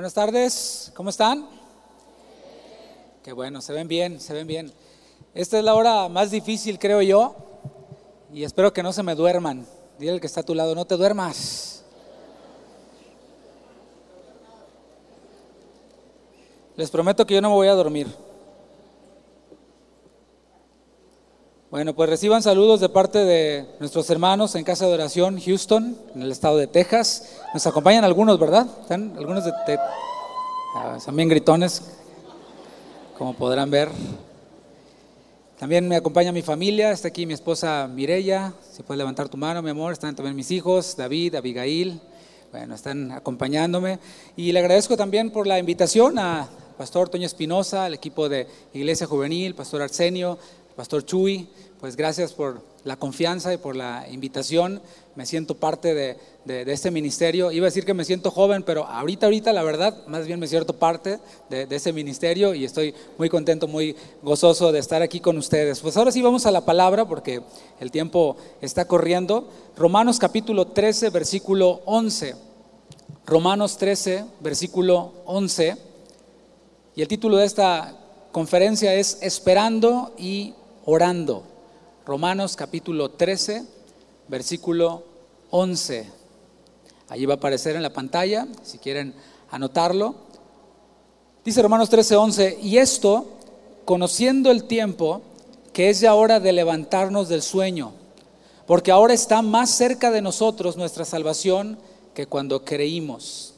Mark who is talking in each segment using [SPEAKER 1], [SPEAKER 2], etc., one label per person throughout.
[SPEAKER 1] Buenas tardes, ¿cómo están? Qué bueno, se ven bien, se ven bien. Esta es la hora más difícil, creo yo, y espero que no se me duerman. Dile al que está a tu lado, no te duermas. Les prometo que yo no me voy a dormir. Bueno, pues reciban saludos de parte de nuestros hermanos en Casa de Oración Houston, en el estado de Texas. Nos acompañan algunos, ¿verdad? ¿Están algunos de, ah, son bien gritones, como podrán ver. También me acompaña mi familia, está aquí mi esposa Mirella, si puedes levantar tu mano, mi amor, están también mis hijos, David, Abigail, bueno, están acompañándome. Y le agradezco también por la invitación a Pastor Toño Espinosa, al equipo de Iglesia Juvenil, Pastor Arsenio, Pastor Chuy, pues gracias por la confianza y por la invitación. Me siento parte de, este ministerio. Iba a decir que me siento joven, pero ahorita, ahorita, la verdad, más bien me siento parte de, de ese ministerio y estoy muy contento, muy gozoso de estar aquí con ustedes. Pues ahora sí vamos a la palabra porque el tiempo está corriendo. Romanos capítulo 13, versículo 11. Romanos 13, versículo 11. Y el título de esta conferencia es Esperando y orando. Romanos capítulo 13, versículo 11. Allí va a aparecer en la pantalla, si quieren anotarlo. Dice Romanos 13, 11, y esto, conociendo el tiempo, que es ya hora de levantarnos del sueño, porque ahora está más cerca de nosotros nuestra salvación que cuando creímos.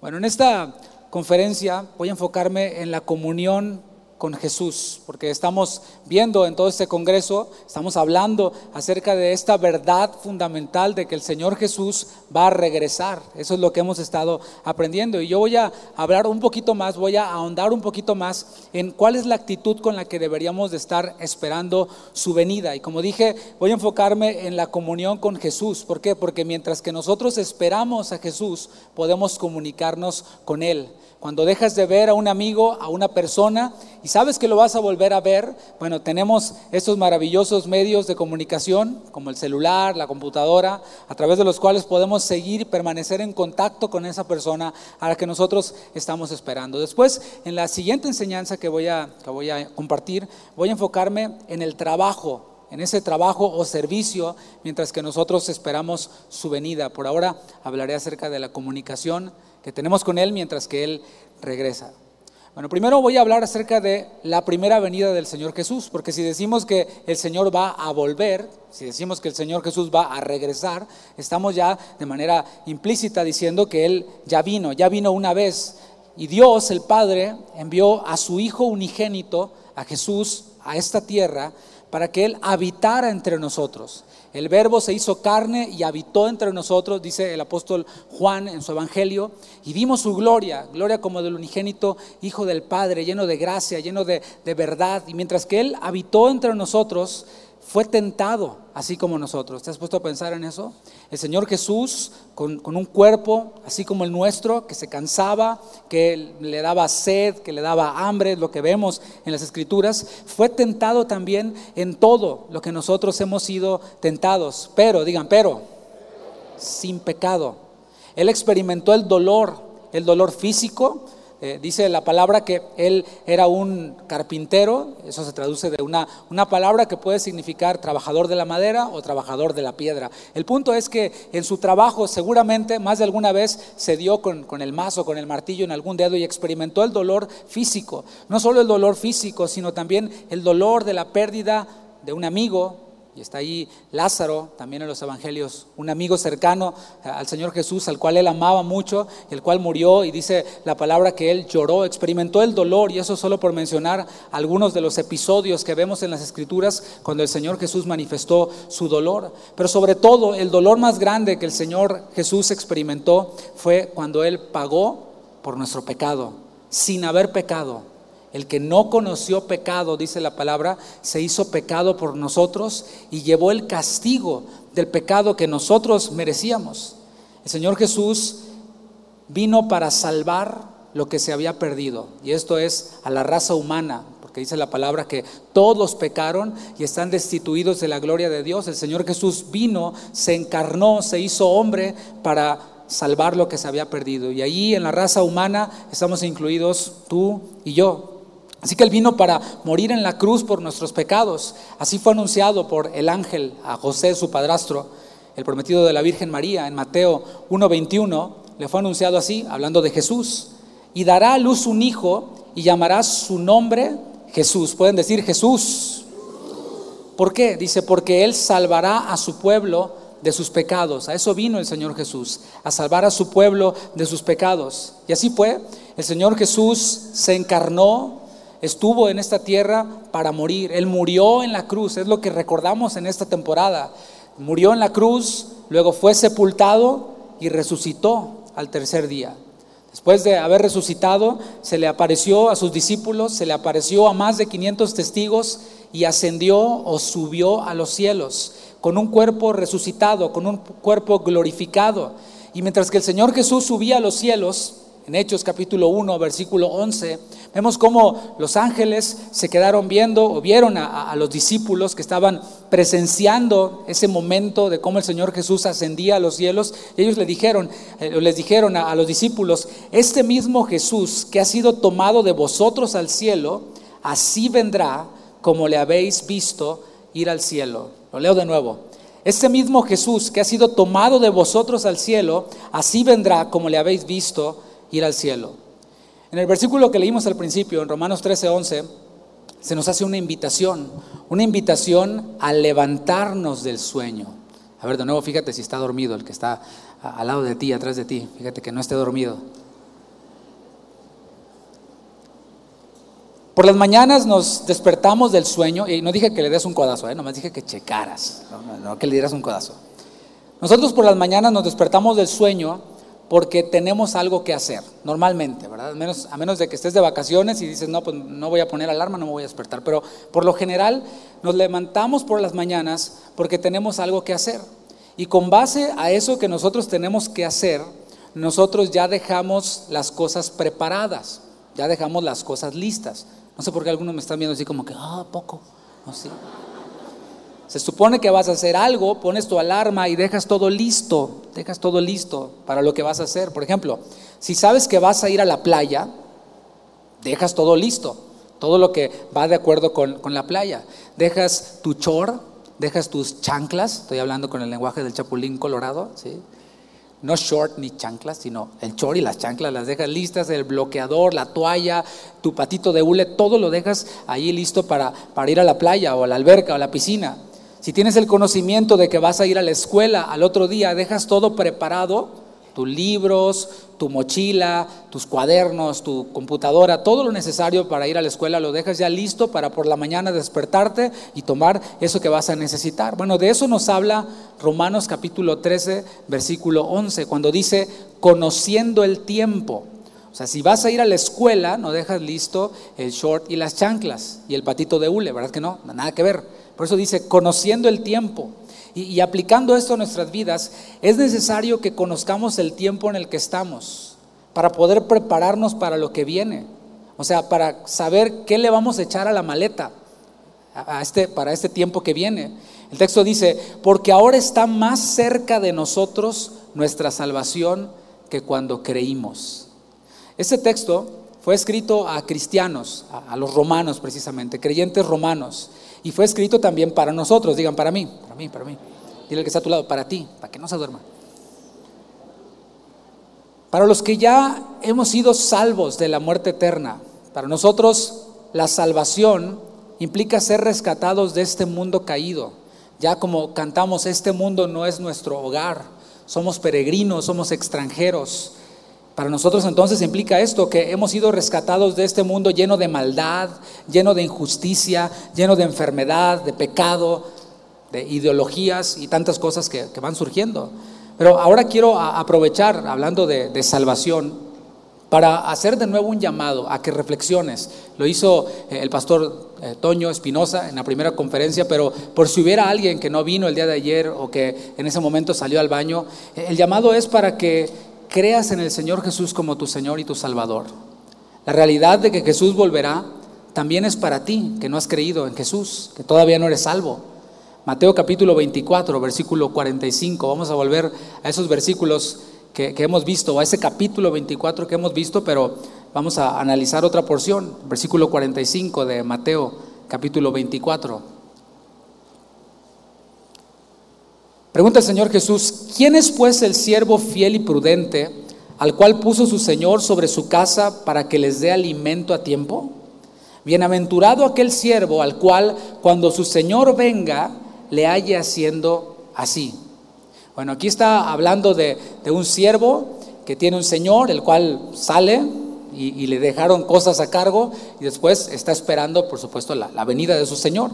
[SPEAKER 1] Bueno, en esta conferencia voy a enfocarme en la comunión con Jesús, porque estamos viendo en todo este congreso, estamos hablando acerca de esta verdad fundamental de que el Señor Jesús va a regresar. Eso es lo que hemos estado aprendiendo. Y yo voy a hablar un poquito más, voy a ahondar un poquito más en cuál es la actitud con la que deberíamos de estar esperando su venida. Y como dije, voy a enfocarme en la comunión con Jesús. ¿Por qué? Porque mientras que nosotros esperamos a Jesús, podemos comunicarnos con Él. Cuando dejas de ver a un amigo, a una persona, y sabes que lo vas a volver a ver, bueno, tenemos estos maravillosos medios de comunicación, como el celular, la computadora, a través de los cuales podemos seguir y permanecer en contacto con esa persona a la que nosotros estamos esperando. Después, en la siguiente enseñanza que voy a, que voy a compartir, voy a enfocarme en el trabajo en ese trabajo o servicio mientras que nosotros esperamos su venida. Por ahora hablaré acerca de la comunicación que tenemos con Él mientras que Él regresa. Bueno, primero voy a hablar acerca de la primera venida del Señor Jesús, porque si decimos que el Señor va a volver, si decimos que el Señor Jesús va a regresar, estamos ya de manera implícita diciendo que Él ya vino, ya vino una vez. Y Dios, el Padre, envió a su Hijo unigénito, a Jesús, a esta tierra, para que Él habitara entre nosotros. El verbo se hizo carne y habitó entre nosotros, dice el apóstol Juan en su evangelio, y vimos su gloria, gloria como del unigénito Hijo del Padre, lleno de gracia, lleno de, de verdad. Y mientras que Él habitó entre nosotros, fue tentado, así como nosotros. ¿Te has puesto a pensar en eso? El Señor Jesús, con, un cuerpo así como el nuestro, que se cansaba, que le daba sed, que le daba hambre, lo que vemos en las Escrituras, fue tentado también en todo lo que nosotros hemos sido tentados. Pero, digan, pero, sin pecado. Él experimentó el dolor, el dolor físico, eh, dice la palabra que él era un carpintero, eso se traduce de una, una palabra que puede significar trabajador de la madera o trabajador de la piedra. El punto es que en su trabajo seguramente más de alguna vez se dio con, con el mazo, con el martillo en algún dedo y experimentó el dolor físico. No solo el dolor físico, sino también el dolor de la pérdida de un amigo, y está ahí Lázaro, también en los evangelios, un amigo cercano al Señor Jesús, al cual él amaba mucho, el cual murió y dice la palabra que él lloró, experimentó el dolor, y eso solo por mencionar algunos de los episodios que vemos en las Escrituras cuando el Señor Jesús manifestó su dolor. Pero sobre todo, el dolor más grande que el Señor Jesús experimentó fue cuando él pagó por nuestro pecado, sin haber pecado el que no conoció pecado, dice la palabra, se hizo pecado por nosotros y llevó el castigo del pecado que nosotros merecíamos. El Señor Jesús vino para salvar lo que se había perdido. Y esto es a la raza humana, porque dice la palabra que todos pecaron y están destituidos de la gloria de Dios. El Señor Jesús vino, se encarnó, se hizo hombre para salvar lo que se había perdido. Y ahí en la raza humana estamos incluidos tú y yo. Así que Él vino para morir en la cruz por nuestros pecados. Así fue anunciado por el ángel a José, su padrastro, el prometido de la Virgen María. En Mateo 1.21 le fue anunciado así, hablando de Jesús. Y dará a luz un hijo y llamará su nombre Jesús. Pueden decir Jesús. ¿Por qué? Dice, porque Él salvará a su pueblo de sus pecados. A eso vino el Señor Jesús, a salvar a su pueblo de sus pecados. Y así fue. El Señor Jesús se encarnó, estuvo en esta tierra para morir. Él murió en la cruz, es lo que recordamos en esta temporada. Murió en la cruz, luego fue sepultado y resucitó al tercer día. Después de haber resucitado, se le apareció a sus discípulos, se le apareció a más de 500 testigos y ascendió o subió a los cielos con un cuerpo resucitado, con un cuerpo glorificado. Y mientras que el Señor Jesús subía a los cielos, en Hechos capítulo 1, versículo 11, vemos cómo los ángeles se quedaron viendo o vieron a, los discípulos que estaban presenciando ese momento de cómo el Señor Jesús ascendía a los cielos. Y ellos le dijeron, eh, les dijeron a los discípulos, este mismo Jesús que ha sido tomado de vosotros al cielo, así vendrá como le habéis visto ir al cielo. Lo leo de nuevo. Este mismo Jesús que ha sido tomado de vosotros al cielo, así vendrá como le habéis visto ir al cielo. En el versículo que leímos al principio, en Romanos 13, 11, se nos hace una invitación, una invitación a levantarnos del sueño. A ver, de nuevo, fíjate si está dormido el que está al lado de ti, atrás de ti. Fíjate que no esté dormido. Por las mañanas nos despertamos del sueño, y no dije que le des un codazo, ¿eh? nomás dije que checaras, no, que le dieras un codazo. Nosotros por las mañanas nos despertamos del sueño porque tenemos algo que hacer, normalmente, ¿verdad? A menos, a menos de que estés de vacaciones y dices, no, pues no voy a poner alarma, no me voy a despertar. Pero por lo general nos levantamos por las mañanas porque tenemos algo que hacer. Y con base a eso que nosotros tenemos que hacer, nosotros ya dejamos las cosas preparadas, ya dejamos las cosas listas. No sé por qué algunos me están viendo así como que, ah, poco. No sé. Se supone que vas a hacer algo, pones tu alarma y dejas todo listo, dejas todo listo para lo que vas a hacer. Por ejemplo, si sabes que vas a ir a la playa, dejas todo listo, todo lo que va de acuerdo con, con la playa. Dejas tu chor, dejas tus chanclas, estoy hablando con el lenguaje del chapulín colorado, ¿sí? No short ni chanclas, sino el short y las chanclas las dejas listas, el bloqueador, la toalla, tu patito de hule, todo lo dejas ahí listo para, para ir a la playa o a la alberca o a la piscina. Si tienes el conocimiento de que vas a ir a la escuela al otro día, dejas todo preparado tus libros, tu mochila, tus cuadernos, tu computadora, todo lo necesario para ir a la escuela lo dejas ya listo para por la mañana despertarte y tomar eso que vas a necesitar. Bueno, de eso nos habla Romanos capítulo 13, versículo 11, cuando dice, conociendo el tiempo. O sea, si vas a ir a la escuela, no dejas listo el short y las chanclas y el patito de hule, ¿verdad que no? Nada que ver. Por eso dice, conociendo el tiempo. Y, aplicando esto a nuestras vidas, es necesario que conozcamos el tiempo en el que estamos para poder prepararnos para lo que viene. O sea, para saber qué le vamos a echar a la maleta a este, para este tiempo que viene. El texto dice, porque ahora está más cerca de nosotros nuestra salvación que cuando creímos. Este texto fue escrito a cristianos, a, a los romanos precisamente, creyentes romanos. Y fue escrito también para nosotros, digan para mí, para mí, para mí. Dile al que está a tu lado, para ti, para que no se duerma. Para los que ya hemos sido salvos de la muerte eterna, para nosotros la salvación implica ser rescatados de este mundo caído. Ya como cantamos, este mundo no es nuestro hogar, somos peregrinos, somos extranjeros. Para nosotros entonces implica esto, que hemos sido rescatados de este mundo lleno de maldad, lleno de injusticia, lleno de enfermedad, de pecado, de ideologías y tantas cosas que, van surgiendo. Pero ahora quiero aprovechar, hablando de, salvación, para hacer de nuevo un llamado a que reflexiones. Lo hizo eh, el pastor eh, Toño Espinosa en la primera conferencia, pero por si hubiera alguien que no vino el día de ayer o que en ese momento salió al baño, eh, el llamado es para que creas en el Señor Jesús como tu Señor y tu Salvador. La realidad de que Jesús volverá también es para ti, que no has creído en Jesús, que todavía no eres salvo. Mateo capítulo 24, versículo 45. Vamos a volver a esos versículos que, hemos visto, a ese capítulo 24 que hemos visto, pero vamos a analizar otra porción, versículo 45 de Mateo, capítulo 24. Pregunta el Señor Jesús, ¿quién es pues el siervo fiel y prudente al cual puso su Señor sobre su casa para que les dé alimento a tiempo? Bienaventurado aquel siervo al cual cuando su Señor venga le halle haciendo así. Bueno, aquí está hablando de, un siervo que tiene un señor, el cual sale y, le dejaron cosas a cargo y después está esperando, por supuesto, la, la venida de su señor.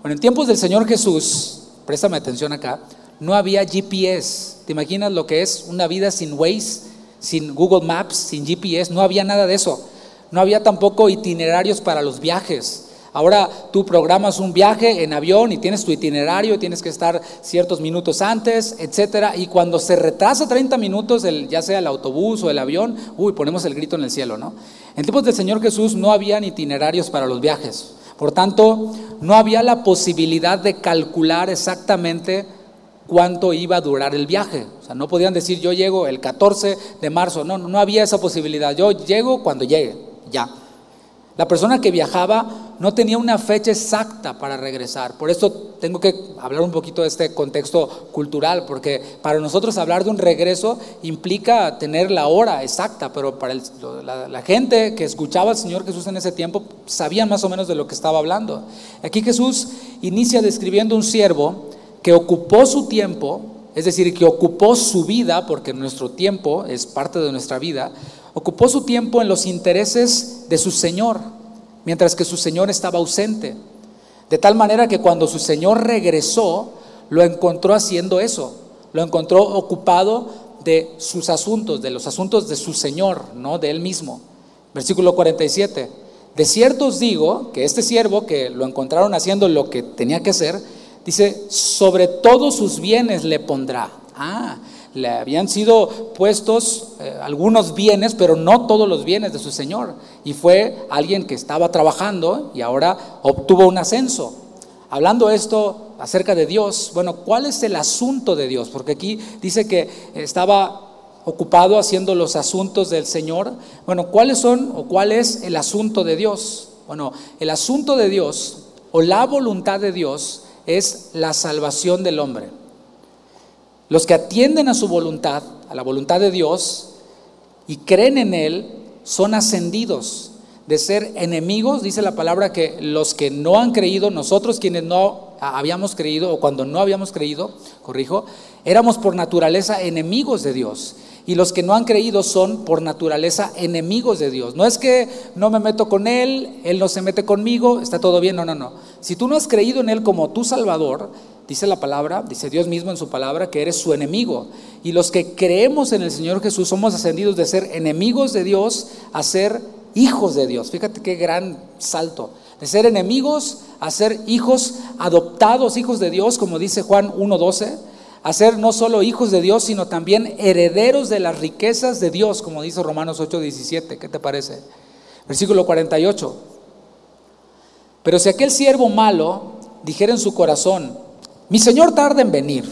[SPEAKER 1] Bueno, en tiempos del Señor Jesús, préstame atención acá, no había GPS. ¿Te imaginas lo que es una vida sin Waze, sin Google Maps, sin GPS? No había nada de eso. No había tampoco itinerarios para los viajes. Ahora tú programas un viaje en avión y tienes tu itinerario, tienes que estar ciertos minutos antes, etcétera, y cuando se retrasa 30 minutos, ya sea el autobús o el avión, uy, ponemos el grito en el cielo, ¿no? En tiempos del Señor Jesús no habían itinerarios para los viajes. Por tanto, no había la posibilidad de calcular exactamente cuánto iba a durar el viaje. O sea, no podían decir yo llego el 14 de marzo, no, no había esa posibilidad. Yo llego cuando llegue, ya. La persona que viajaba no tenía una fecha exacta para regresar. Por eso tengo que hablar un poquito de este contexto cultural, porque para nosotros hablar de un regreso implica tener la hora exacta, pero para la, gente que escuchaba al Señor Jesús en ese tiempo sabían más o menos de lo que estaba hablando. Aquí Jesús inicia describiendo un siervo que ocupó su tiempo, es decir, que ocupó su vida, porque nuestro tiempo es parte de nuestra vida, ocupó su tiempo en los intereses de su Señor, mientras que su Señor estaba ausente. De tal manera que cuando su Señor regresó, lo encontró haciendo eso, lo encontró ocupado de sus asuntos, de los asuntos de su Señor, no de él mismo. Versículo 47. De cierto os digo que este siervo que lo encontraron haciendo lo que tenía que hacer, dice, sobre todos sus bienes le pondrá. Ah, le habían sido puestos eh, algunos bienes, pero no todos los bienes de su Señor. Y fue alguien que estaba trabajando y ahora obtuvo un ascenso. Hablando esto acerca de Dios, bueno, ¿cuál es el asunto de Dios? Porque aquí dice que estaba ocupado haciendo los asuntos del Señor. Bueno, ¿cuáles son o cuál es el asunto de Dios? Bueno, el asunto de Dios o la voluntad de Dios es la salvación del hombre. Los que atienden a su voluntad, a la voluntad de Dios, y creen en Él, son ascendidos. De ser enemigos, dice la palabra que los que no han creído, nosotros quienes no habíamos creído, o cuando no habíamos creído, corrijo, éramos por naturaleza enemigos de Dios. Y los que no han creído son por naturaleza enemigos de Dios. No es que no me meto con Él, Él no se mete conmigo, está todo bien, no, no, no. Si tú no has creído en Él como tu Salvador, Dice la palabra, dice Dios mismo en su palabra, que eres su enemigo. Y los que creemos en el Señor Jesús somos ascendidos de ser enemigos de Dios a ser hijos de Dios. Fíjate qué gran salto. De ser enemigos a ser hijos adoptados, hijos de Dios, como dice Juan 1.12. A ser no solo hijos de Dios, sino también herederos de las riquezas de Dios, como dice Romanos 8.17. ¿Qué te parece? Versículo 48. Pero si aquel siervo malo dijera en su corazón, mi señor tarda en venir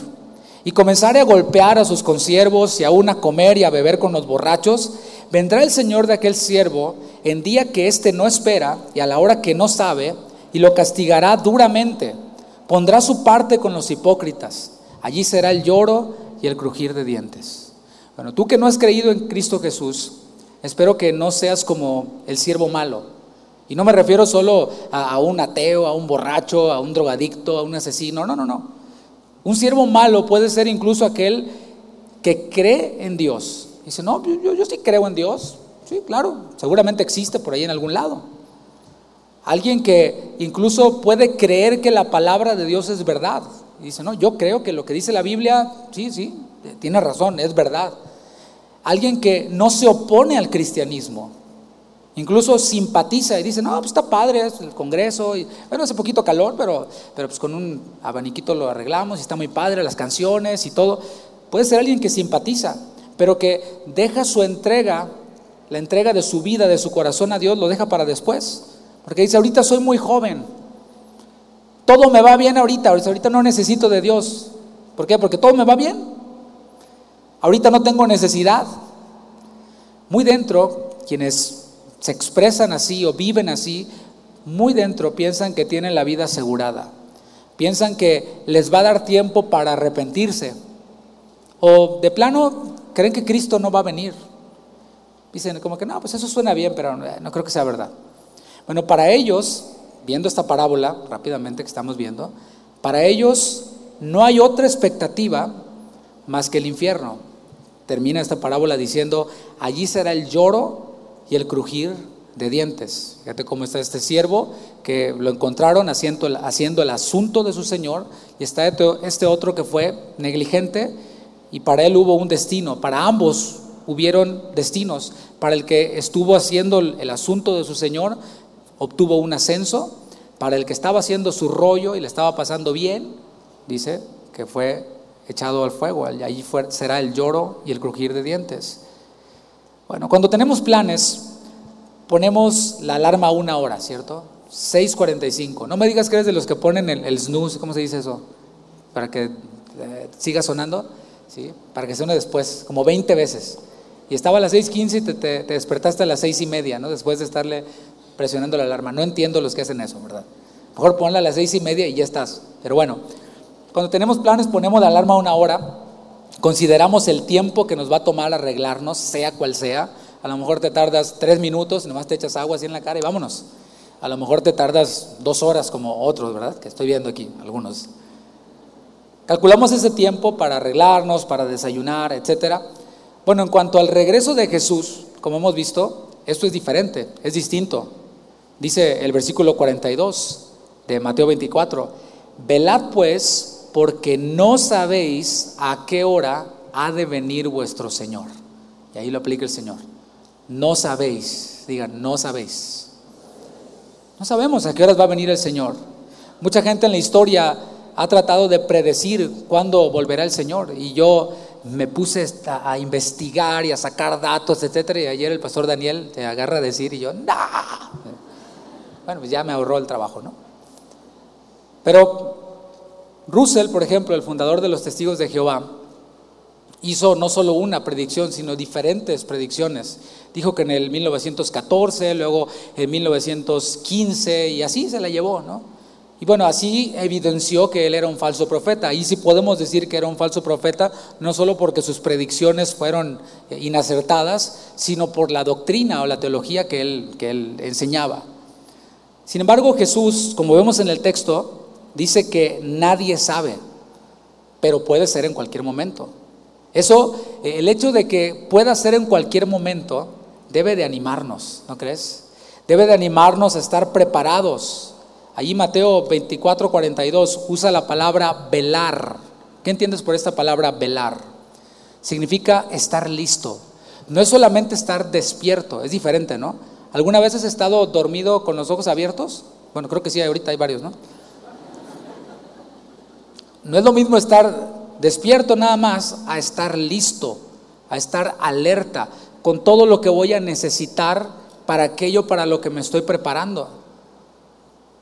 [SPEAKER 1] y comenzare a golpear a sus consiervos y aún a comer y a beber con los borrachos, vendrá el señor de aquel siervo en día que éste no espera y a la hora que no sabe, y lo castigará duramente. Pondrá su parte con los hipócritas. Allí será el lloro y el crujir de dientes. Bueno, tú que no has creído en Cristo Jesús, espero que no seas como el siervo malo y no me refiero solo a, un ateo, a un borracho, a un drogadicto, a un asesino. No, no, no. Un siervo malo puede ser incluso aquel que cree en Dios. Dice, no, yo, sí creo en Dios. Sí, claro, seguramente existe por ahí en algún lado. Alguien que incluso puede creer que la palabra de Dios es verdad. Y dice, no, yo creo que lo que dice la Biblia, sí, sí, tiene razón, es verdad. Alguien que no se opone al cristianismo, Incluso simpatiza y dice, no, pues está padre es el Congreso. Bueno, hace poquito calor, pero, pero pues con un abaniquito lo arreglamos y está muy padre las canciones y todo. Puede ser alguien que simpatiza, pero que deja su entrega, la entrega de su vida, de su corazón a Dios, lo deja para después. Porque dice, ahorita soy muy joven. Todo me va bien ahorita, ahorita no necesito de Dios. ¿Por qué? Porque todo me va bien. ahorita no tengo necesidad. Muy dentro, quienes se expresan así o viven así, muy dentro piensan que tienen la vida asegurada. Piensan que les va a dar tiempo para arrepentirse. O de plano creen que Cristo no va a venir. Dicen como que no, pues eso suena bien, pero no creo que sea verdad. Bueno, para ellos, viendo esta parábola rápidamente que estamos viendo, para ellos no hay otra expectativa más que el infierno. Termina esta parábola diciendo, allí será el lloro y el crujir de dientes. Fíjate cómo está este siervo que lo encontraron haciendo el, haciendo el asunto de su señor y está este, otro que fue negligente y para él hubo un destino. Para ambos hubieron destinos. Para el que estuvo haciendo el asunto de su señor obtuvo un ascenso. Para el que estaba haciendo su rollo y le estaba pasando bien, dice que fue echado al fuego. Allí será el lloro y el crujir de dientes. Bueno, cuando tenemos planes, ponemos la alarma a una hora, ¿cierto? 6.45. No me digas que eres de los que ponen el, snooze, ¿cómo se dice eso? Para que eh, siga sonando, ¿sí? Para que suene después, como 20 veces. Y estaba a las 6.15 y te, te, despertaste a las seis y media, ¿no? Después de estarle presionando la alarma. No entiendo los que hacen eso, ¿verdad? Mejor ponla a las seis y media y ya estás. Pero bueno, cuando tenemos planes ponemos la alarma a una hora, consideramos el tiempo que nos va a tomar arreglarnos, sea cual sea. A lo mejor te tardas tres minutos, nomás te echas agua así en la cara y vámonos. A lo mejor te tardas dos horas como otros, ¿verdad? Que estoy viendo aquí, algunos. Calculamos ese tiempo para arreglarnos, para desayunar, etcétera. Bueno, en cuanto al regreso de Jesús, como hemos visto, esto es diferente, es distinto. Dice el versículo 42 de Mateo 24, velad pues porque no sabéis a qué hora ha de venir vuestro Señor. Y ahí lo aplica el Señor. No sabéis, digan, no sabéis. No sabemos a qué horas va a venir el Señor. Mucha gente en la historia ha tratado de predecir cuándo volverá el Señor. Y yo me puse a investigar y a sacar datos, etcétera, y ayer el pastor Daniel te agarra a decir y yo, no. Bueno, pues ya me ahorró el trabajo, ¿no? Pero Russell, por ejemplo, el fundador de los Testigos de Jehová, hizo no solo una predicción, sino diferentes predicciones. Dijo que en el 1914, luego en 1915, y así se la llevó, ¿no? Y bueno, así evidenció que él era un falso profeta. Y sí podemos decir que era un falso profeta, no solo porque sus predicciones fueron inacertadas, sino por la doctrina o la teología que él, que él enseñaba. Sin embargo, Jesús, como vemos en el texto, dice que nadie sabe, pero puede ser en cualquier momento. Eso, el hecho de que pueda ser en cualquier momento, debe de animarnos, ¿no crees? Debe de animarnos a estar preparados Allí Mateo 24, 42 usa la palabra velar. ¿Qué entiendes por esta palabra velar? Significa estar listo. No es solamente estar despierto, es diferente, ¿no? ¿Alguna vez has estado dormido con los ojos abiertos? Bueno, creo que sí, ahorita hay varios, ¿no? No es lo mismo estar despierto nada más a estar listo, a estar alerta con todo lo que voy a necesitar para aquello para lo que me estoy preparando.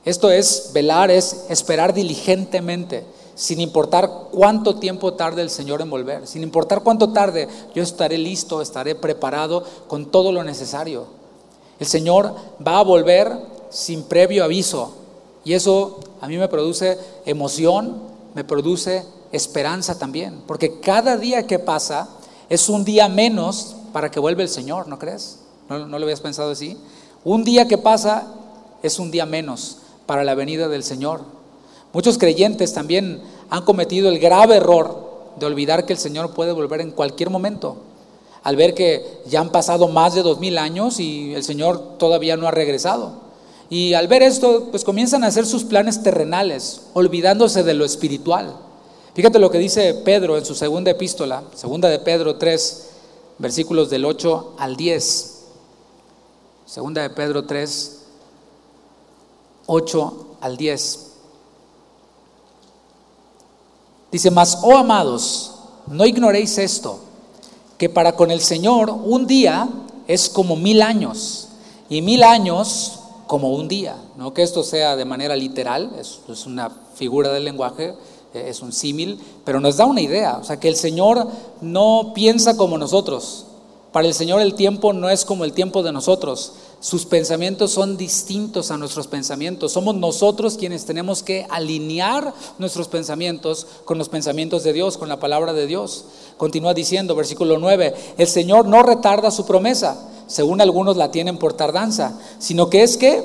[SPEAKER 1] Esto es velar, es esperar diligentemente, sin importar cuánto tiempo tarde el Señor en volver, sin importar cuánto tarde, yo estaré listo, estaré preparado con todo lo necesario. El Señor va a volver sin previo aviso y eso a mí me produce emoción, me produce esperanza también, porque cada día que pasa es un día menos para que vuelva el Señor, ¿no crees? ¿No, no lo habías pensado así? Un día que pasa es un día menos para la venida del Señor. Muchos creyentes también han cometido el grave error de olvidar que el Señor puede volver en cualquier momento, al ver que ya han pasado más de dos mil años y el Señor todavía no ha regresado. Y al ver esto, pues comienzan a hacer sus planes terrenales, olvidándose de lo espiritual. Fíjate lo que dice Pedro en su segunda epístola, segunda de Pedro 3, versículos del 8 al 10. Segunda de Pedro 3, 8 al 10. Dice, mas, oh amados, no ignoréis esto, que para con el Señor un día es como mil años y mil años como un día. No que esto sea de manera literal, es, es una figura del lenguaje, es un símil, pero nos da una idea, o sea, que el Señor no piensa como nosotros. Para el Señor el tiempo no es como el tiempo de nosotros. Sus pensamientos son distintos a nuestros pensamientos. Somos nosotros quienes tenemos que alinear nuestros pensamientos con los pensamientos de Dios, con la palabra de Dios. Continúa diciendo, versículo 9, el Señor no retarda su promesa, según algunos la tienen por tardanza, sino que es que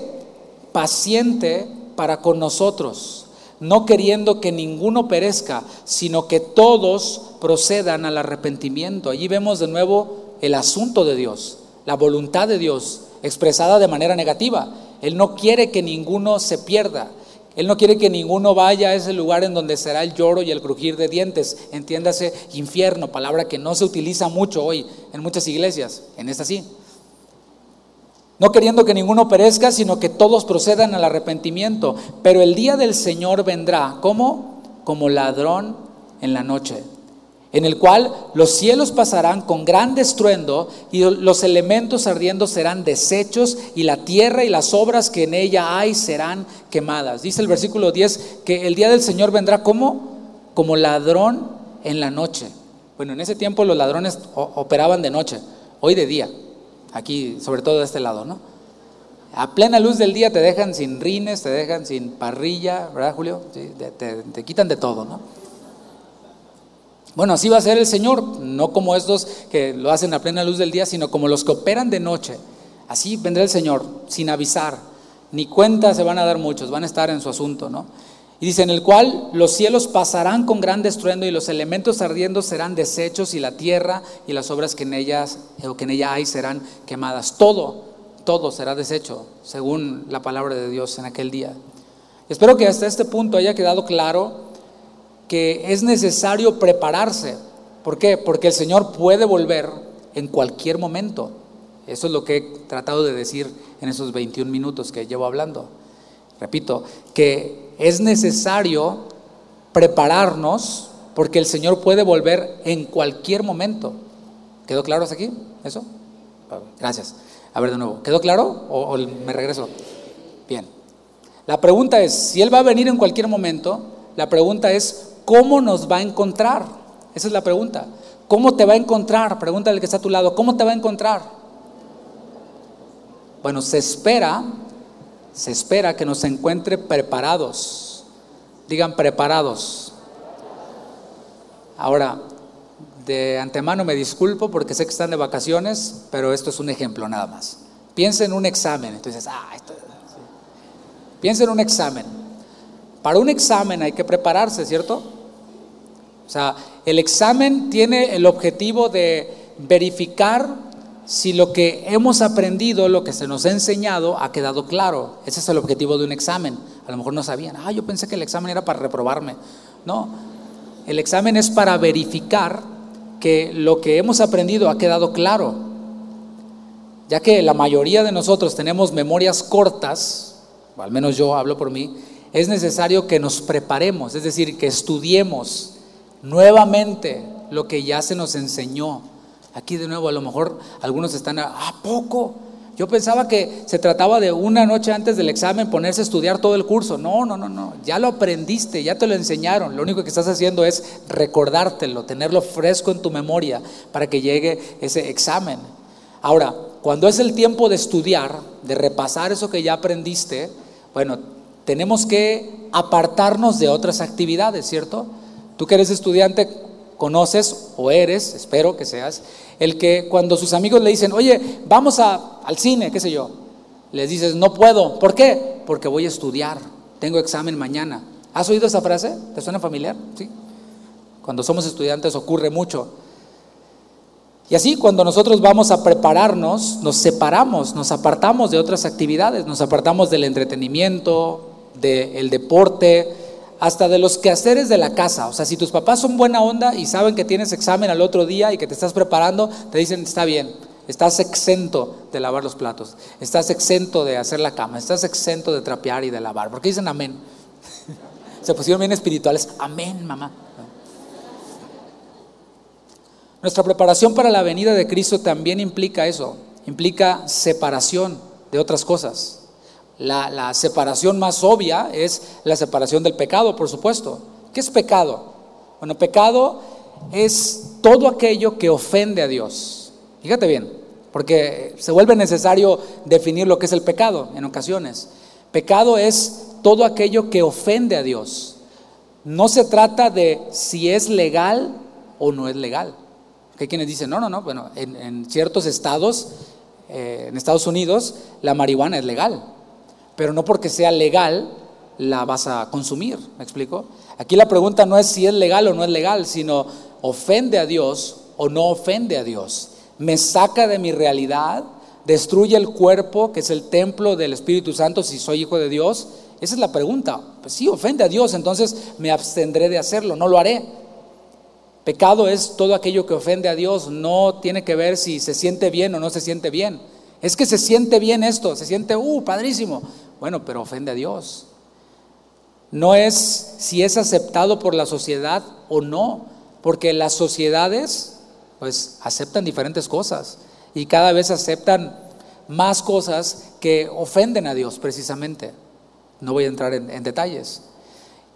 [SPEAKER 1] paciente para con nosotros, no queriendo que ninguno perezca, sino que todos procedan al arrepentimiento. Allí vemos de nuevo el asunto de Dios, la voluntad de Dios expresada de manera negativa. Él no quiere que ninguno se pierda. Él no quiere que ninguno vaya a ese lugar en donde será el lloro y el crujir de dientes. Entiéndase infierno, palabra que no se utiliza mucho hoy en muchas iglesias. En esta sí. No queriendo que ninguno perezca, sino que todos procedan al arrepentimiento. Pero el día del Señor vendrá. ¿Cómo? Como ladrón en la noche en el cual los cielos pasarán con gran estruendo y los elementos ardiendo serán deshechos y la tierra y las obras que en ella hay serán quemadas. Dice el versículo 10 que el día del Señor vendrá como como ladrón en la noche. Bueno, en ese tiempo los ladrones operaban de noche, hoy de día. Aquí, sobre todo de este lado, ¿no? A plena luz del día te dejan sin rines, te dejan sin parrilla, ¿verdad, Julio? te quitan de todo, ¿no? Bueno, así va a ser el Señor, no como estos que lo hacen a plena luz del día, sino como los que operan de noche. Así vendrá el Señor, sin avisar, ni cuenta se van a dar muchos, van a estar en su asunto, ¿no? Y dice, en el cual los cielos pasarán con gran estruendo y los elementos ardiendo serán deshechos y la tierra y las obras que en ellas o que en ella hay serán quemadas. Todo, todo será deshecho, según la palabra de Dios en aquel día. Espero que hasta este punto haya quedado claro que es necesario prepararse. ¿Por qué? Porque el Señor puede volver en cualquier momento. Eso es lo que he tratado de decir en esos 21 minutos que llevo hablando. Repito, que es necesario prepararnos porque el Señor puede volver en cualquier momento. ¿Quedó claro hasta aquí? ¿Eso? Gracias. A ver de nuevo. ¿Quedó claro o, o me regreso? Bien. La pregunta es, si Él va a venir en cualquier momento, la pregunta es, ¿cómo nos va a encontrar? Esa es la pregunta. ¿Cómo te va a encontrar? Pregúntale al que está a tu lado, ¿cómo te va a encontrar? Bueno, se espera, se espera que nos encuentre preparados. Digan preparados. Ahora, de antemano me disculpo porque sé que están de vacaciones, pero esto es un ejemplo nada más. Piensa en un examen. Entonces, ah, esto, Piensa en un examen. Para un examen hay que prepararse, ¿cierto? O sea, el examen tiene el objetivo de verificar si lo que hemos aprendido, lo que se nos ha enseñado, ha quedado claro. Ese es el objetivo de un examen. A lo mejor no sabían, ah, yo pensé que el examen era para reprobarme. No, el examen es para verificar que lo que hemos aprendido ha quedado claro. Ya que la mayoría de nosotros tenemos memorias cortas, o al menos yo hablo por mí, es necesario que nos preparemos, es decir, que estudiemos, nuevamente lo que ya se nos enseñó. Aquí de nuevo, a lo mejor algunos están, ¿a poco? Yo pensaba que se trataba de una noche antes del examen ponerse a estudiar todo el curso. No, no, no, no. Ya lo aprendiste, ya te lo enseñaron. Lo único que estás haciendo es recordártelo, tenerlo fresco en tu memoria para que llegue ese examen. Ahora, cuando es el tiempo de estudiar, de repasar eso que ya aprendiste, bueno, tenemos que apartarnos de otras actividades, ¿cierto? Tú que eres estudiante, conoces o eres, espero que seas, el que cuando sus amigos le dicen, oye, vamos al cine, qué sé yo, les dices, no puedo. ¿Por qué? Porque voy a estudiar, tengo examen mañana. ¿Has oído esa frase? ¿Te suena familiar? Sí. Cuando somos estudiantes ocurre mucho. Y así cuando nosotros vamos a prepararnos, nos separamos, nos apartamos de otras actividades, nos apartamos del entretenimiento, del deporte, hasta de los quehaceres de la casa. O sea, si tus papás son buena onda y saben que tienes examen al otro día y que te estás preparando, te dicen, está bien, estás exento de lavar los platos, estás exento de hacer la cama, estás exento de trapear y de lavar. Porque dicen amén. Se pusieron bien espirituales. Amén, mamá. Nuestra preparación para la venida de Cristo también implica eso, implica separación de otras cosas. La, separación más obvia es la separación del pecado, por supuesto. ¿Qué es pecado? Bueno, pecado es todo aquello que ofende a Dios. Fíjate bien, porque se vuelve necesario definir lo que es el pecado en ocasiones. Pecado es todo aquello que ofende a Dios. No se trata de si es legal o no es legal. Hay quienes dicen, no, no, no, bueno, en, ciertos estados, eh, en Estados Unidos, la marihuana es legal, pero no porque sea legal la vas a consumir, ¿me explico? Aquí la pregunta no es si es legal o no es legal, sino ofende a Dios o no ofende a Dios. Me saca de mi realidad, destruye el cuerpo, que es el templo del Espíritu Santo, si soy hijo de Dios. Esa es la pregunta. Pues sí, ofende a Dios, entonces me abstendré de hacerlo, no lo haré. Pecado es todo aquello que ofende a Dios, no tiene que ver si se siente bien o no se siente bien. Es que se siente bien esto, se siente, uh, padrísimo. Bueno, pero ofende a Dios. No es si es aceptado por la sociedad o no, porque las sociedades pues aceptan diferentes cosas y cada vez aceptan más cosas que ofenden a Dios precisamente. No voy a entrar en, en detalles.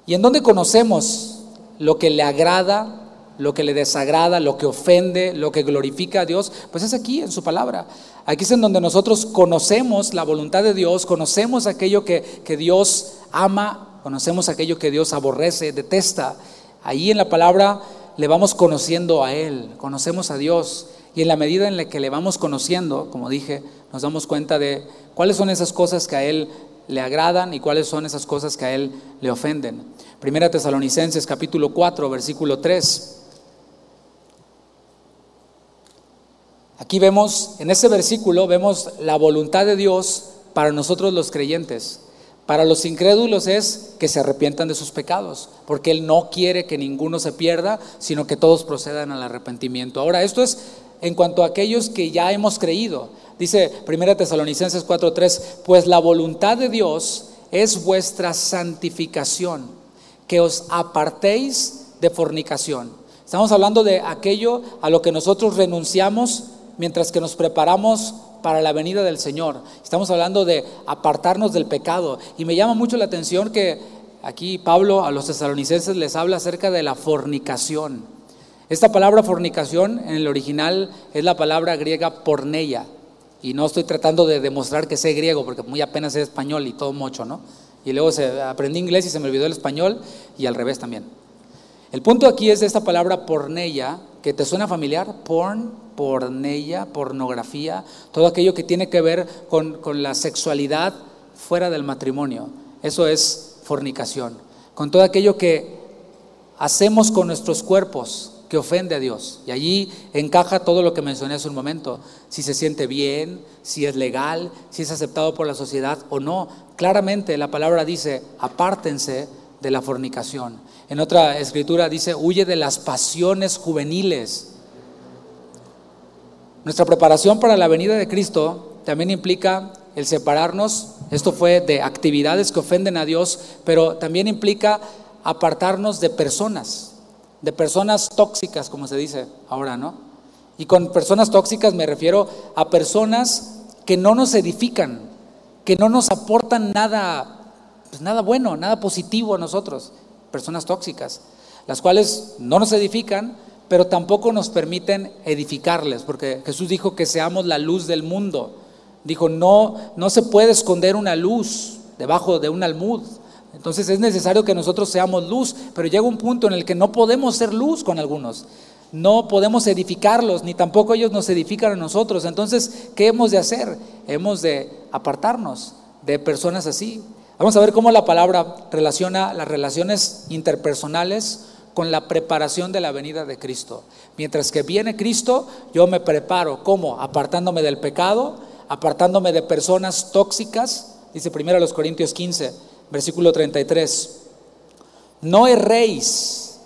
[SPEAKER 1] ¿Y en dónde conocemos lo que le agrada lo que le desagrada, lo que ofende, lo que glorifica a Dios, pues es aquí en su palabra. Aquí es en donde nosotros conocemos la voluntad de Dios, conocemos aquello que, que Dios ama, conocemos aquello que Dios aborrece, detesta. Ahí en la palabra le vamos conociendo a Él, conocemos a Dios. Y en la medida en la que le vamos conociendo, como dije, nos damos cuenta de cuáles son esas cosas que a Él le agradan y cuáles son esas cosas que a Él le ofenden. Primera Tesalonicenses capítulo 4, versículo 3. Aquí vemos, en ese versículo, vemos la voluntad de Dios para nosotros los creyentes. Para los incrédulos es que se arrepientan de sus pecados, porque Él no quiere que ninguno se pierda, sino que todos procedan al arrepentimiento. Ahora, esto es en cuanto a aquellos que ya hemos creído. Dice 1 Tesalonicenses 4:3, pues la voluntad de Dios es vuestra santificación, que os apartéis de fornicación. Estamos hablando de aquello a lo que nosotros renunciamos mientras que nos preparamos para la venida del Señor. Estamos hablando de apartarnos del pecado. Y me llama mucho la atención que aquí Pablo a los tesalonicenses les habla acerca de la fornicación. Esta palabra fornicación en el original es la palabra griega porneia. Y no estoy tratando de demostrar que sé griego, porque muy apenas sé español y todo mucho, ¿no? Y luego se, aprendí inglés y se me olvidó el español y al revés también. El punto aquí es de esta palabra porneia, que te suena familiar, porn, porneia, pornografía, todo aquello que tiene que ver con, la sexualidad fuera del matrimonio. Eso es fornicación. Con todo aquello que hacemos con nuestros cuerpos que ofende a Dios. Y allí encaja todo lo que mencioné hace un momento. Si se siente bien, si es legal, si es aceptado por la sociedad o no. Claramente la palabra dice, apártense de la fornicación. En otra escritura dice, huye de las pasiones juveniles. Nuestra preparación para la venida de Cristo también implica el separarnos, esto fue de actividades que ofenden a Dios, pero también implica apartarnos de personas, de personas tóxicas, como se dice ahora, ¿no? Y con personas tóxicas me refiero a personas que no nos edifican, que no nos aportan nada, pues nada bueno, nada positivo a nosotros, personas tóxicas, las cuales no nos edifican, pero tampoco nos permiten edificarles, porque Jesús dijo que seamos la luz del mundo. Dijo, no, no se puede esconder una luz debajo de un almud. Entonces es necesario que nosotros seamos luz, pero llega un punto en el que no podemos ser luz con algunos. No podemos edificarlos, ni tampoco ellos nos edifican a nosotros. Entonces, ¿qué hemos de hacer? Hemos de apartarnos de personas así. Vamos a ver cómo la palabra relaciona las relaciones interpersonales con la preparación de la venida de Cristo. Mientras que viene Cristo, yo me preparo, ¿cómo? Apartándome del pecado, apartándome de personas tóxicas, dice primero los Corintios 15, versículo 33. No erréis,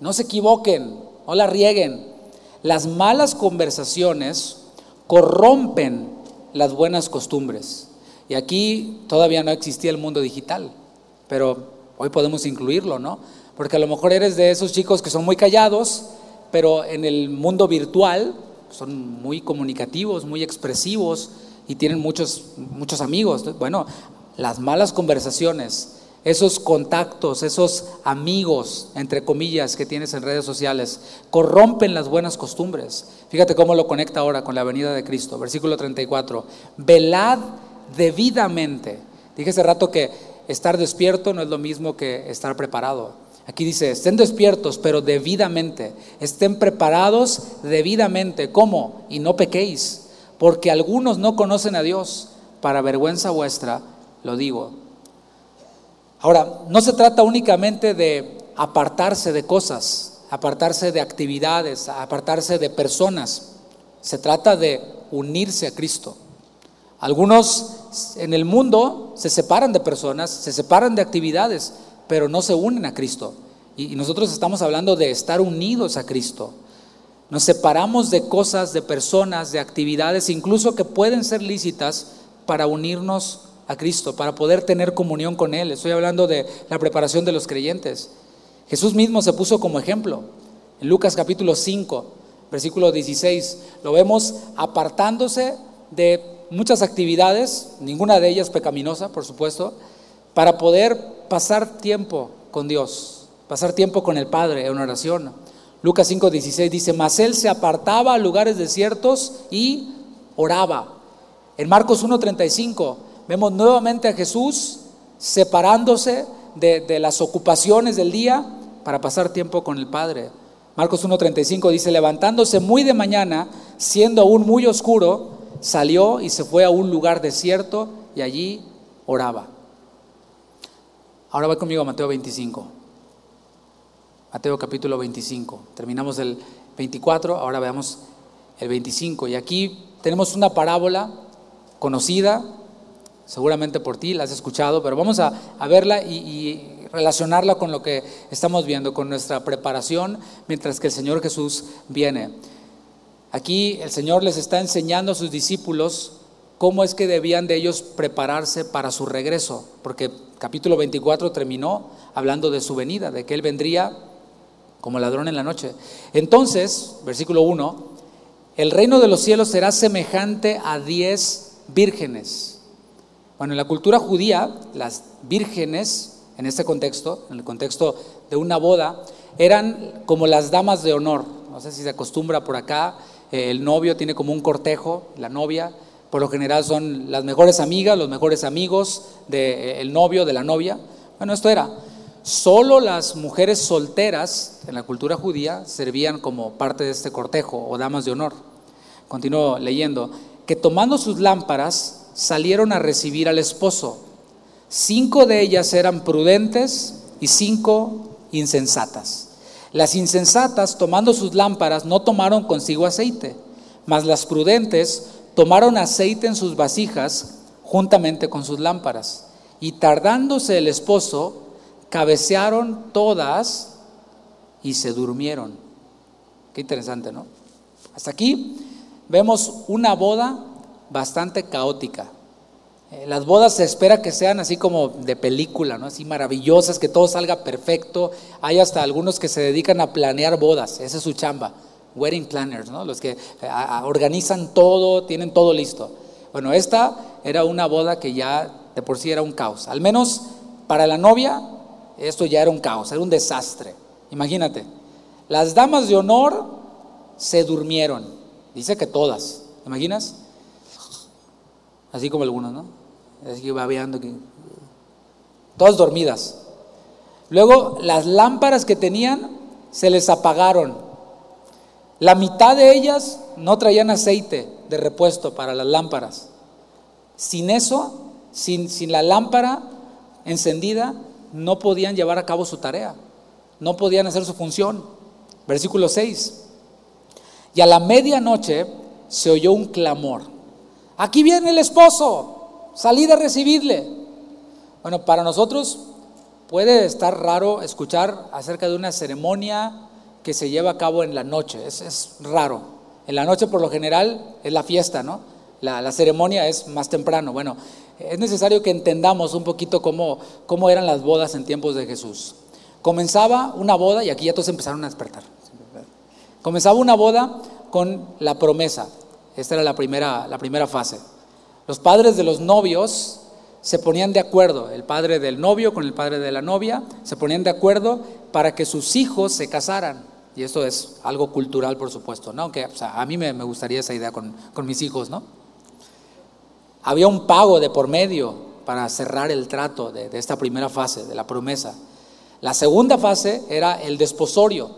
[SPEAKER 1] no se equivoquen, no la rieguen. Las malas conversaciones corrompen las buenas costumbres. Y aquí todavía no existía el mundo digital, pero hoy podemos incluirlo, ¿no? Porque a lo mejor eres de esos chicos que son muy callados, pero en el mundo virtual son muy comunicativos, muy expresivos y tienen muchos, muchos amigos. Bueno, las malas conversaciones, esos contactos, esos amigos, entre comillas, que tienes en redes sociales, corrompen las buenas costumbres. Fíjate cómo lo conecta ahora con la venida de Cristo. Versículo 34. Velad debidamente. Dije hace rato que estar despierto no es lo mismo que estar preparado. Aquí dice, estén despiertos, pero debidamente. Estén preparados debidamente. ¿Cómo? Y no pequéis, porque algunos no conocen a Dios. Para vergüenza vuestra, lo digo. Ahora, no se trata únicamente de apartarse de cosas, apartarse de actividades, apartarse de personas. Se trata de unirse a Cristo. Algunos en el mundo se separan de personas, se separan de actividades, pero no se unen a Cristo. Y nosotros estamos hablando de estar unidos a Cristo. Nos separamos de cosas, de personas, de actividades, incluso que pueden ser lícitas para unirnos a Cristo, para poder tener comunión con Él. Estoy hablando de la preparación de los creyentes. Jesús mismo se puso como ejemplo. En Lucas capítulo 5, versículo 16, lo vemos apartándose de muchas actividades, ninguna de ellas pecaminosa, por supuesto, para poder pasar tiempo con Dios, pasar tiempo con el Padre en oración. Lucas 5:16 dice, mas él se apartaba a lugares desiertos y oraba. En Marcos 1:35 Vemos nuevamente a Jesús separándose de, las ocupaciones del día para pasar tiempo con el Padre. Marcos 1.35 dice, levantándose muy de mañana, siendo aún muy oscuro, salió y se fue a un lugar desierto y allí oraba. Ahora va conmigo Mateo 25. Mateo capítulo 25. Terminamos el 24, ahora veamos el 25. Y aquí tenemos una parábola conocida, seguramente por ti, la has escuchado, pero vamos a, verla y, relacionarla con lo que estamos viendo, con nuestra preparación mientras que el Señor Jesús viene. Aquí el Señor les está enseñando a sus discípulos cómo es que debían de ellos prepararse para su regreso, porque capítulo 24 terminó hablando de su venida, de que Él vendría como ladrón en la noche. Entonces, versículo 1, el reino de los cielos será semejante a diez vírgenes bueno, en la cultura judía, las vírgenes, en este contexto, en el contexto de una boda, eran como las damas de honor. No sé si se acostumbra por acá, el novio tiene como un cortejo, la novia, por lo general son las mejores amigas, los mejores amigos del novio, de la novia. Bueno, esto era, solo las mujeres solteras en la cultura judía servían como parte de este cortejo o damas de honor. Continúo leyendo, que tomando sus lámparas, salieron a recibir al esposo. Cinco de ellas eran prudentes y cinco insensatas. Las insensatas, tomando sus lámparas, no tomaron consigo aceite, mas las prudentes tomaron aceite en sus vasijas juntamente con sus lámparas. Y tardándose el esposo, cabecearon todas y se durmieron. Qué interesante, ¿no? Hasta aquí vemos una boda bastante caótica. Eh, las bodas se espera que sean así como de película, ¿no? Así maravillosas, que todo salga perfecto. Hay hasta algunos que se dedican a planear bodas, esa es su chamba. Wedding planners, ¿no? Los que eh, organizan todo, tienen todo listo. Bueno, esta era una boda que ya de por sí era un caos. Al menos para la novia, esto ya era un caos, era un desastre. Imagínate, las damas de honor se durmieron. Dice que todas. ¿Te imaginas? así como algunos, ¿no? Todas dormidas. Luego las lámparas que tenían se les apagaron. La mitad de ellas no traían aceite de repuesto para las lámparas. Sin eso, sin, sin la lámpara encendida, no podían llevar a cabo su tarea, no podían hacer su función. Versículo 6. Y a la medianoche se oyó un clamor Aquí viene el esposo, salí a recibirle. Bueno, para nosotros puede estar raro escuchar acerca de una ceremonia que se lleva a cabo en la noche, es, raro. En la noche por lo general es la fiesta, ¿no? La, la, ceremonia es más temprano. Bueno, es necesario que entendamos un poquito cómo, cómo eran las bodas en tiempos de Jesús. Comenzaba una boda, y aquí ya todos empezaron a despertar. Comenzaba una boda con la promesa. Esta era la primera, la primera fase. Los padres de los novios se ponían de acuerdo, el padre del novio con el padre de la novia, se ponían de acuerdo para que sus hijos se casaran. Y esto es algo cultural, por supuesto, ¿no? Aunque a mí me, gustaría esa idea con, mis hijos, ¿no? Había un pago de por medio para cerrar el trato de, esta primera fase, de la promesa. La segunda fase era el desposorio,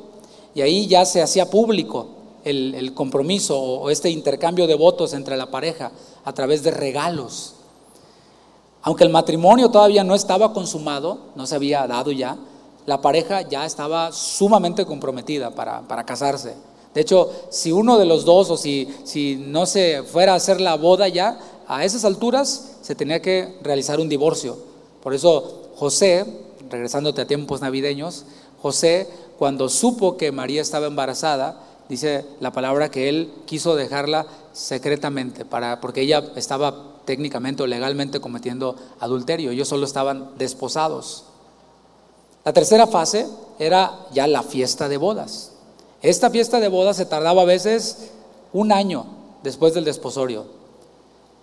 [SPEAKER 1] y ahí ya se hacía público el, compromiso o este intercambio de votos entre la pareja a través de regalos. Aunque el matrimonio todavía no estaba consumado, no se había dado ya, la pareja ya estaba sumamente comprometida para, casarse. De hecho, si uno de los dos o si, si no se fuera a hacer la boda ya, a esas alturas se tenía que realizar un divorcio. Por eso José, regresándote a tiempos navideños, José cuando supo que María estaba embarazada, dice la palabra que él quiso dejarla secretamente, para, porque ella estaba técnicamente o legalmente cometiendo adulterio, ellos solo estaban desposados. La tercera fase era ya la fiesta de bodas. Esta fiesta de bodas se tardaba a veces un año después del desposorio.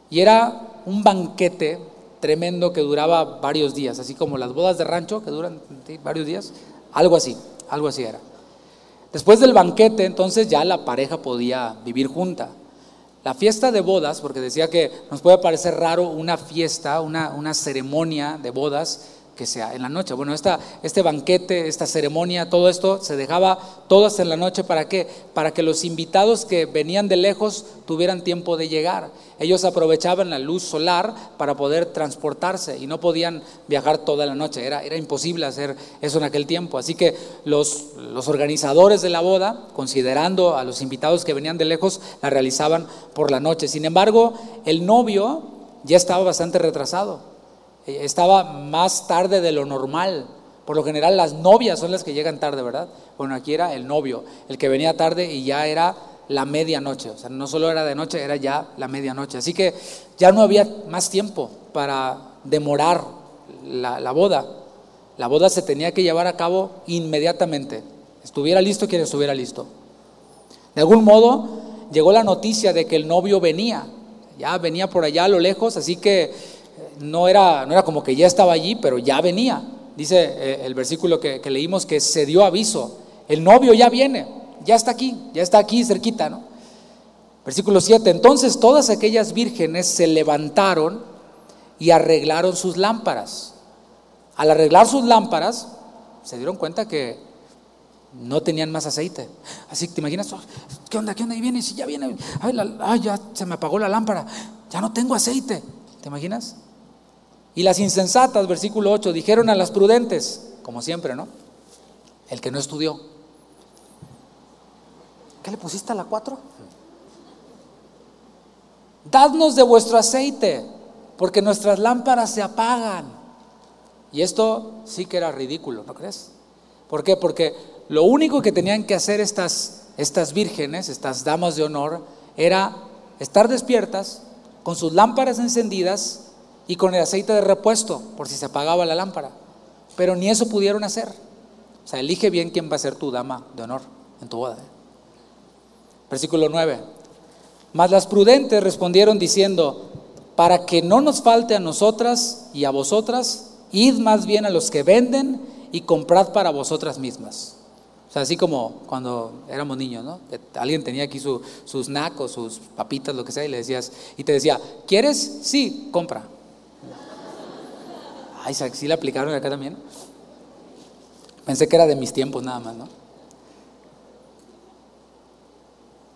[SPEAKER 1] Y era un banquete tremendo que duraba varios días, así como las bodas de rancho que duran varios días, algo así, algo así era. Después del banquete, entonces ya la pareja podía vivir junta. La fiesta de bodas, porque decía que nos puede parecer raro una fiesta, una, una ceremonia de bodas, que sea en la noche. Bueno, esta, este banquete, esta ceremonia, todo esto se dejaba todas en la noche para qué? Para que los invitados que venían de lejos tuvieran tiempo de llegar. Ellos aprovechaban la luz solar para poder transportarse y no podían viajar toda la noche. Era, era imposible hacer eso en aquel tiempo. Así que los, los organizadores de la boda, considerando a los invitados que venían de lejos, la realizaban por la noche. Sin embargo, el novio ya estaba bastante retrasado estaba más tarde de lo normal. Por lo general las novias son las que llegan tarde, ¿verdad? Bueno, aquí era el novio, el que venía tarde y ya era la medianoche. O sea, no solo era de noche, era ya la medianoche. Así que ya no había más tiempo para demorar la, la boda. La boda se tenía que llevar a cabo inmediatamente. Estuviera listo quien estuviera listo. De algún modo llegó la noticia de que el novio venía. Ya venía por allá a lo lejos, así que no era, no era como que ya estaba allí, pero ya venía. Dice eh, el versículo que, leímos que se dio aviso. El novio ya viene, ya está aquí, ya está aquí cerquita, ¿no? Versículo 7. Entonces todas aquellas vírgenes se levantaron y arreglaron sus lámparas. Al arreglar sus lámparas, se dieron cuenta que no tenían más aceite. Así que te imaginas, oh, ¿qué onda? ¿Qué onda? Y viene, si ya viene, ay, ya se me apagó la lámpara, ya no tengo aceite. ¿Te imaginas? Y las insensatas, versículo 8, dijeron a las prudentes, como siempre, ¿no? El que no estudió. ¿Qué le pusiste a la 4? Dadnos de vuestro aceite, porque nuestras lámparas se apagan. Y esto sí que era ridículo, ¿no crees? ¿Por qué? Porque lo único que tenían que hacer estas, estas vírgenes, estas damas de honor, era estar despiertas, con sus lámparas encendidas y con el aceite de repuesto por si se apagaba la lámpara. Pero ni eso pudieron hacer. O sea, elige bien quién va a ser tu dama de honor en tu boda. Versículo 9. Mas las prudentes respondieron diciendo, para que no nos falte a nosotras y a vosotras, id más bien a los que venden y comprad para vosotras mismas. O sea, así como cuando éramos niños, ¿no? Alguien tenía aquí su, sus nacos, sus papitas, lo que sea, y le decías, y te decía, ¿quieres? Sí, compra. Ay, sí la aplicaron acá también. Pensé que era de mis tiempos nada más, ¿no?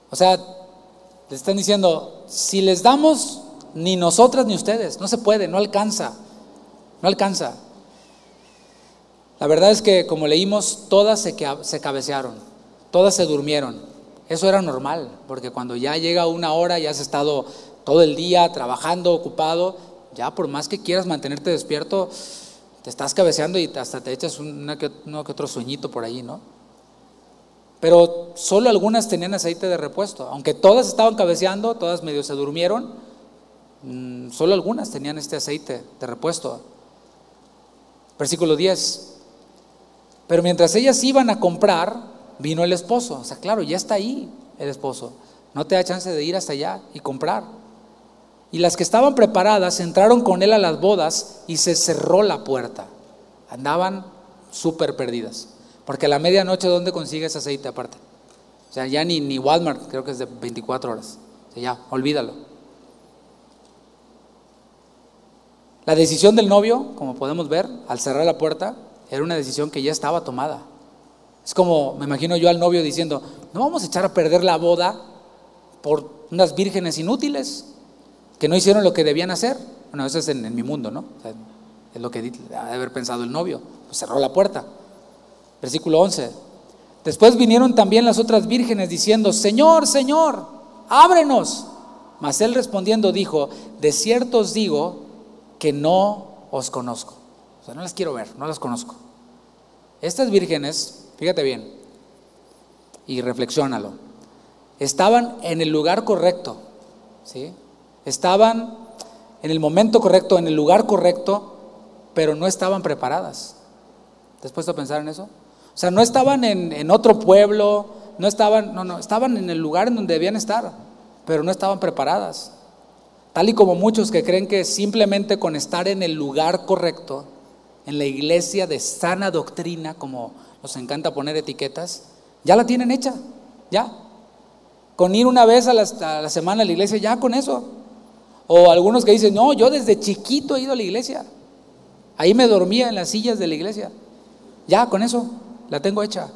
[SPEAKER 1] O sea, le están diciendo, si les damos, ni nosotras ni ustedes, no se puede, no alcanza, no alcanza. La verdad es que, como leímos, todas se, se cabecearon, todas se durmieron. Eso era normal, porque cuando ya llega una hora y has estado todo el día trabajando, ocupado, ya por más que quieras mantenerte despierto, te estás cabeceando y hasta te echas una que, uno que otro sueñito por ahí, ¿no? Pero solo algunas tenían aceite de repuesto. Aunque todas estaban cabeceando, todas medio se durmieron, mm, solo algunas tenían este aceite de repuesto. Versículo 10. Pero mientras ellas iban a comprar, vino el esposo. O sea, claro, ya está ahí el esposo. No te da chance de ir hasta allá y comprar. Y las que estaban preparadas entraron con él a las bodas y se cerró la puerta. Andaban súper perdidas. Porque a la medianoche, ¿dónde consigues aceite aparte? O sea, ya ni, Walmart, creo que es de 24 horas. O sea, ya, olvídalo. La decisión del novio, como podemos ver, al cerrar la puerta, era una decisión que ya estaba tomada. Es como, me imagino yo al novio diciendo, no vamos a echar a perder la boda por unas vírgenes inútiles que no hicieron lo que debían hacer. Bueno, eso es en, mi mundo, ¿no? es lo que ha de haber pensado el novio. Pues cerró la puerta. Versículo 11. Después vinieron también las otras vírgenes diciendo, Señor, Señor, ábrenos. Mas él respondiendo dijo, de cierto os digo que no os conozco. O sea, no las quiero ver, no las conozco. Estas vírgenes, fíjate bien, y reflexiónalo, estaban en el lugar correcto, ¿sí? Estaban en el momento correcto, en el lugar correcto, pero no estaban preparadas. ¿Te has puesto a pensar en eso? O sea, no estaban en, en otro pueblo, no estaban, no, no, estaban en el lugar en donde debían estar, pero no estaban preparadas. Tal y como muchos que creen que simplemente con estar en el lugar correcto, en la iglesia de sana doctrina, como nos encanta poner etiquetas, ya la tienen hecha, ya. Con ir una vez a la, semana a la iglesia, ya con eso. O algunos que dicen, no, yo desde chiquito he ido a la iglesia. Ahí me dormía en las sillas de la iglesia. Ya, con eso, la tengo hecha.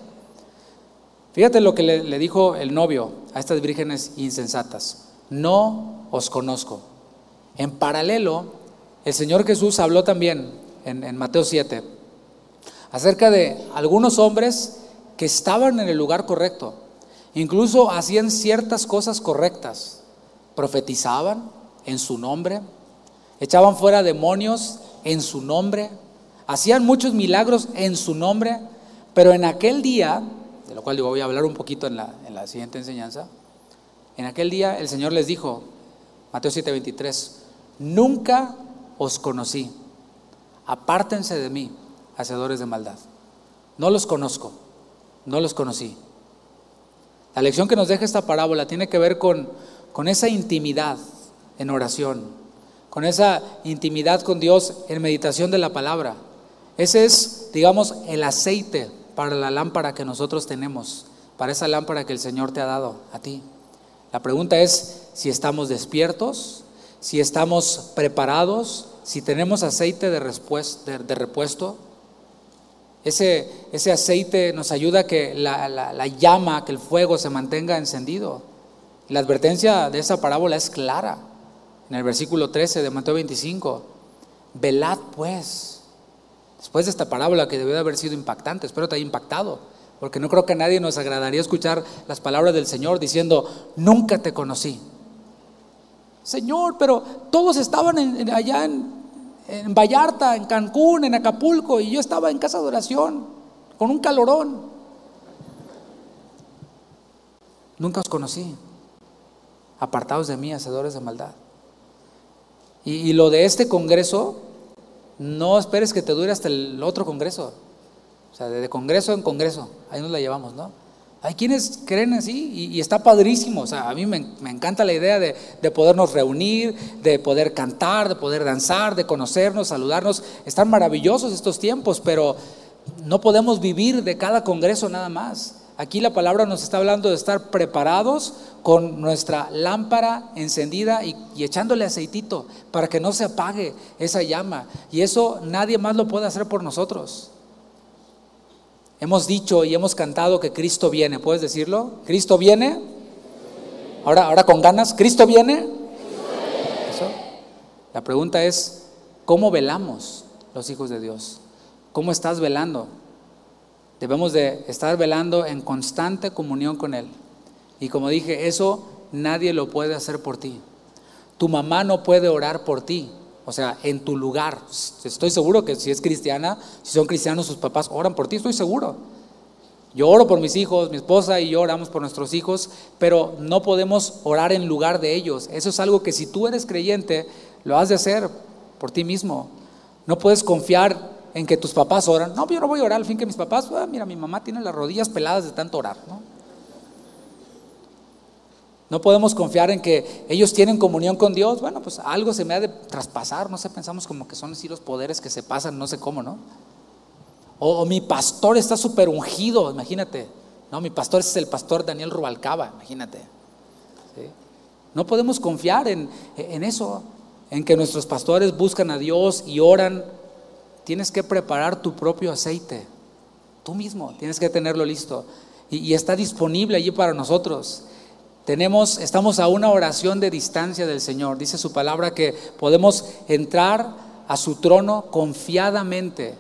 [SPEAKER 1] Fíjate lo que le, dijo el novio a estas vírgenes insensatas. No os conozco. En paralelo, el Señor Jesús habló también en, Mateo 7 acerca de algunos hombres que estaban en el lugar correcto, incluso hacían ciertas cosas correctas, profetizaban en su nombre, echaban fuera demonios en su nombre, hacían muchos milagros en su nombre, pero en aquel día, de lo cual yo voy a hablar un poquito en la, en la siguiente enseñanza, en aquel día el Señor les dijo, Mateo 7:23, nunca os conocí, apártense de mí, hacedores de maldad. No los conozco, no los conocí. La lección que nos deja esta parábola tiene que ver con, con esa intimidad en oración, con esa intimidad con Dios en meditación de la palabra. Ese es, digamos, el aceite para la lámpara que nosotros tenemos, para esa lámpara que el Señor te ha dado a ti. La pregunta es si estamos despiertos, si estamos preparados, si tenemos aceite de, repuesto. Ese, ese, aceite nos ayuda a que la, la llama, que el fuego se mantenga encendido. La advertencia de esa parábola es clara. En el versículo 13 de Mateo 25, velad pues. Después de esta parábola que debió de haber sido impactante, espero te haya impactado porque no creo que a nadie nos agradaría escuchar las palabras del Señor diciendo, nunca te conocí. Señor, pero todos estaban allá en, en Vallarta, en Cancún, en Acapulco, y yo estaba en casa de oración, con un calorón. Nunca os conocí, apartados de mí, hacedores de maldad. Y, y lo de este congreso, no esperes que te dure hasta el otro congreso. O sea, de congreso en congreso, ahí nos la llevamos, ¿no? Hay quienes creen así y, está padrísimo. O sea, a mí me, encanta la idea de, de, podernos reunir, de poder cantar, de poder danzar, de conocernos, saludarnos. Están maravillosos estos tiempos, pero no podemos vivir de cada congreso nada más. Aquí la palabra nos está hablando de estar preparados con nuestra lámpara encendida y, echándole aceitito para que no se apague esa llama. Y eso nadie más lo puede hacer por nosotros. Hemos dicho y hemos cantado que Cristo viene. ¿Puedes decirlo? ¿Cristo viene? Ahora, ahora con ganas. ¿Cristo viene? La pregunta es, ¿cómo velamos los hijos de Dios? ¿Cómo estás velando? Debemos de estar velando en constante comunión con Él. Y como dije, eso nadie lo puede hacer por ti. Tu mamá no puede orar por ti. O sea, en tu lugar. Estoy seguro que si es cristiana, si son cristianos, sus papás oran por ti, estoy seguro. Yo oro por mis hijos, mi esposa y yo oramos por nuestros hijos, pero no podemos orar en lugar de ellos. Eso es algo que si tú eres creyente, lo has de hacer por ti mismo. No puedes confiar en que tus papás oran. No, yo no voy a orar al fin que mis papás, ah, mira, mi mamá tiene las rodillas peladas de tanto orar. No podemos confiar en que ellos tienen comunión con Dios. Bueno, pues algo se me ha de traspasar. No sé, pensamos como que son así los poderes que se pasan, no sé cómo, ¿no? O, mi pastor está súper ungido, imagínate. No, mi pastor es el pastor Daniel Rubalcaba, imagínate. No podemos confiar en, en eso, en que nuestros pastores buscan a Dios y oran. Tienes que preparar tu propio aceite. Tú mismo tienes que tenerlo listo. Y, está disponible allí para nosotros. Tenemos, estamos a una oración de distancia del Señor. Dice su palabra que podemos entrar a su trono confiadamente,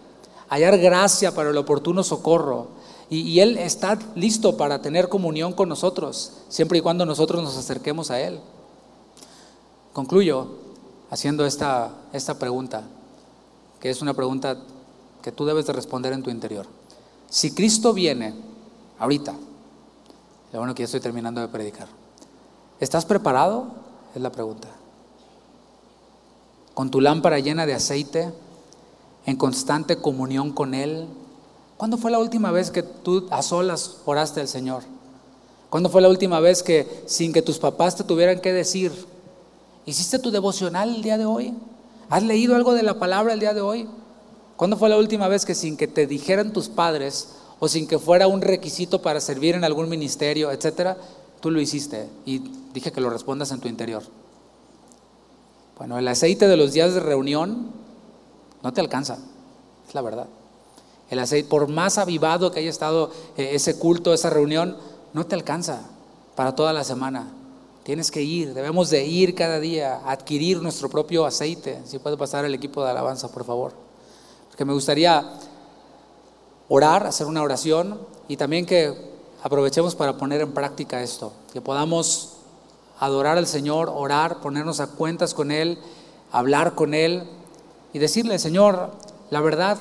[SPEAKER 1] hallar gracia para el oportuno socorro. Y, y, Él está listo para tener comunión con nosotros, siempre y cuando nosotros nos acerquemos a Él. Concluyo haciendo esta, esta pregunta, que es una pregunta que tú debes de responder en tu interior. Si Cristo viene ahorita, lo bueno que ya estoy terminando de predicar. ¿Estás preparado? Es la pregunta. Con tu lámpara llena de aceite, en constante comunión con Él. ¿Cuándo fue la última vez que tú a solas oraste al Señor? ¿Cuándo fue la última vez que sin que tus papás te tuvieran que decir, hiciste tu devocional el día de hoy? ¿Has leído algo de la palabra el día de hoy? ¿Cuándo fue la última vez que sin que te dijeran tus padres, o sin que fuera un requisito para servir en algún ministerio, etcétera, tú lo hiciste y dije que lo respondas en tu interior. Bueno, el aceite de los días de reunión no te alcanza, es la verdad. El aceite, por más avivado que haya estado eh, ese culto, esa reunión, no te alcanza para toda la semana. Tienes que ir, debemos de ir cada día adquirir nuestro propio aceite. Si puede pasar el equipo de alabanza, por favor. Porque me gustaría orar, hacer una oración y también que aprovechemos para poner en práctica esto, que podamos adorar al Señor, orar, ponernos a cuentas con Él, hablar con Él y decirle, Señor, la verdad,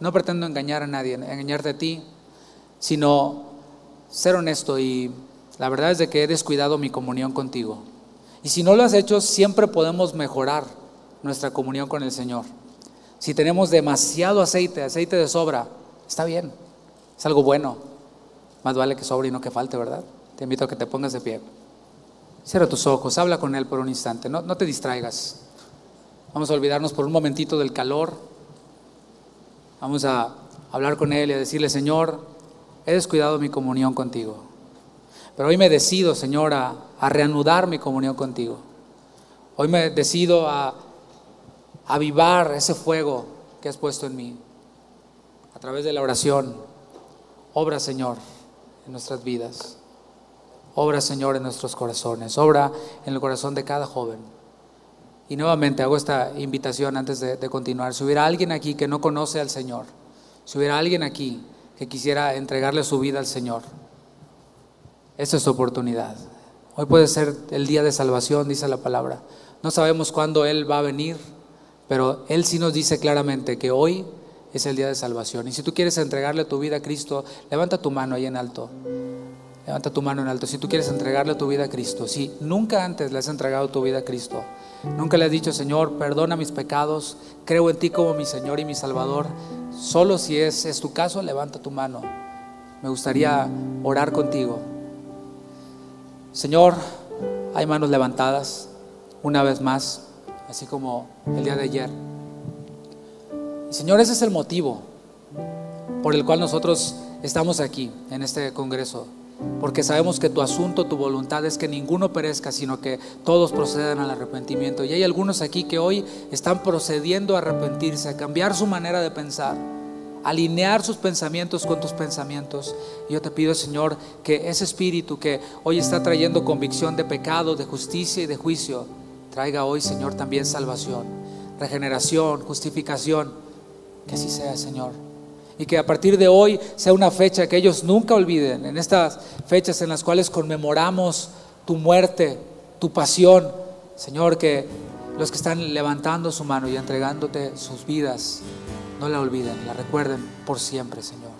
[SPEAKER 1] no pretendo engañar a nadie, engañarte a ti, sino ser honesto y la verdad es de que he descuidado mi comunión contigo. Y si no lo has hecho, siempre podemos mejorar nuestra comunión con el Señor. Si tenemos demasiado aceite, aceite de sobra, Está bien, es algo bueno. Más vale que sobre y no que falte, ¿verdad? Te invito a que te pongas de pie. Cierra tus ojos, habla con Él por un instante, no, no te distraigas. Vamos a olvidarnos por un momentito del calor. Vamos a hablar con Él y a decirle, Señor, he descuidado mi comunión contigo. Pero hoy me decido, Señor, a, a reanudar mi comunión contigo. Hoy me decido a avivar ese fuego que has puesto en mí a través de la oración. Obra, Señor, en nuestras vidas. Obra, Señor, en nuestros corazones. Obra en el corazón de cada joven. Y nuevamente hago esta invitación antes de, continuar. Si hubiera alguien aquí que no conoce al Señor, si hubiera alguien aquí que quisiera entregarle su vida al Señor, esta es su oportunidad. Hoy puede ser el día de salvación, dice la palabra. No sabemos cuándo Él va a venir, pero Él sí nos dice claramente que hoy es el día de salvación. Y si tú quieres entregarle tu vida a Cristo, levanta tu mano ahí en alto. Levanta tu mano en alto. Si tú quieres entregarle tu vida a Cristo, si nunca antes le has entregado tu vida a Cristo, nunca le has dicho, Señor, perdona mis pecados, creo en ti como mi Señor y mi Salvador, solo si es, es tu caso, levanta tu mano. Me gustaría orar contigo. Señor, hay manos levantadas una vez más, así como el día de ayer. Señor, ese es el motivo por el cual nosotros estamos aquí en este Congreso. Porque sabemos que tu asunto, tu voluntad es que ninguno perezca, sino que todos procedan al arrepentimiento. Y hay algunos aquí que hoy están procediendo a arrepentirse, a cambiar su manera de pensar, alinear sus pensamientos con tus pensamientos. Yo te pido, Señor, que ese espíritu que hoy está trayendo convicción de pecado, de justicia y de juicio, traiga hoy, Señor, también salvación, regeneración, justificación que así sea, Señor. Y que a partir de hoy sea una fecha que ellos nunca olviden, en estas fechas en las cuales conmemoramos tu muerte, tu pasión. Señor, que los que están levantando su mano y entregándote sus vidas, no la olviden, la recuerden por siempre, Señor.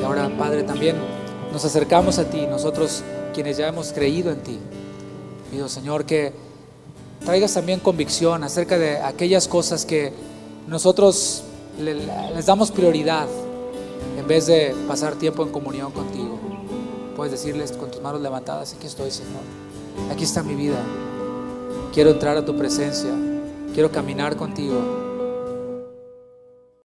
[SPEAKER 1] Y ahora, Padre, también nos acercamos a ti, nosotros quienes ya hemos creído en ti. Pido, Señor, que traigas también convicción acerca de aquellas cosas que nosotros les damos prioridad en vez de pasar tiempo en comunión contigo. Puedes decirles con tus manos levantadas, aquí estoy, Señor. Aquí está mi vida. Quiero entrar a tu presencia. Quiero caminar contigo.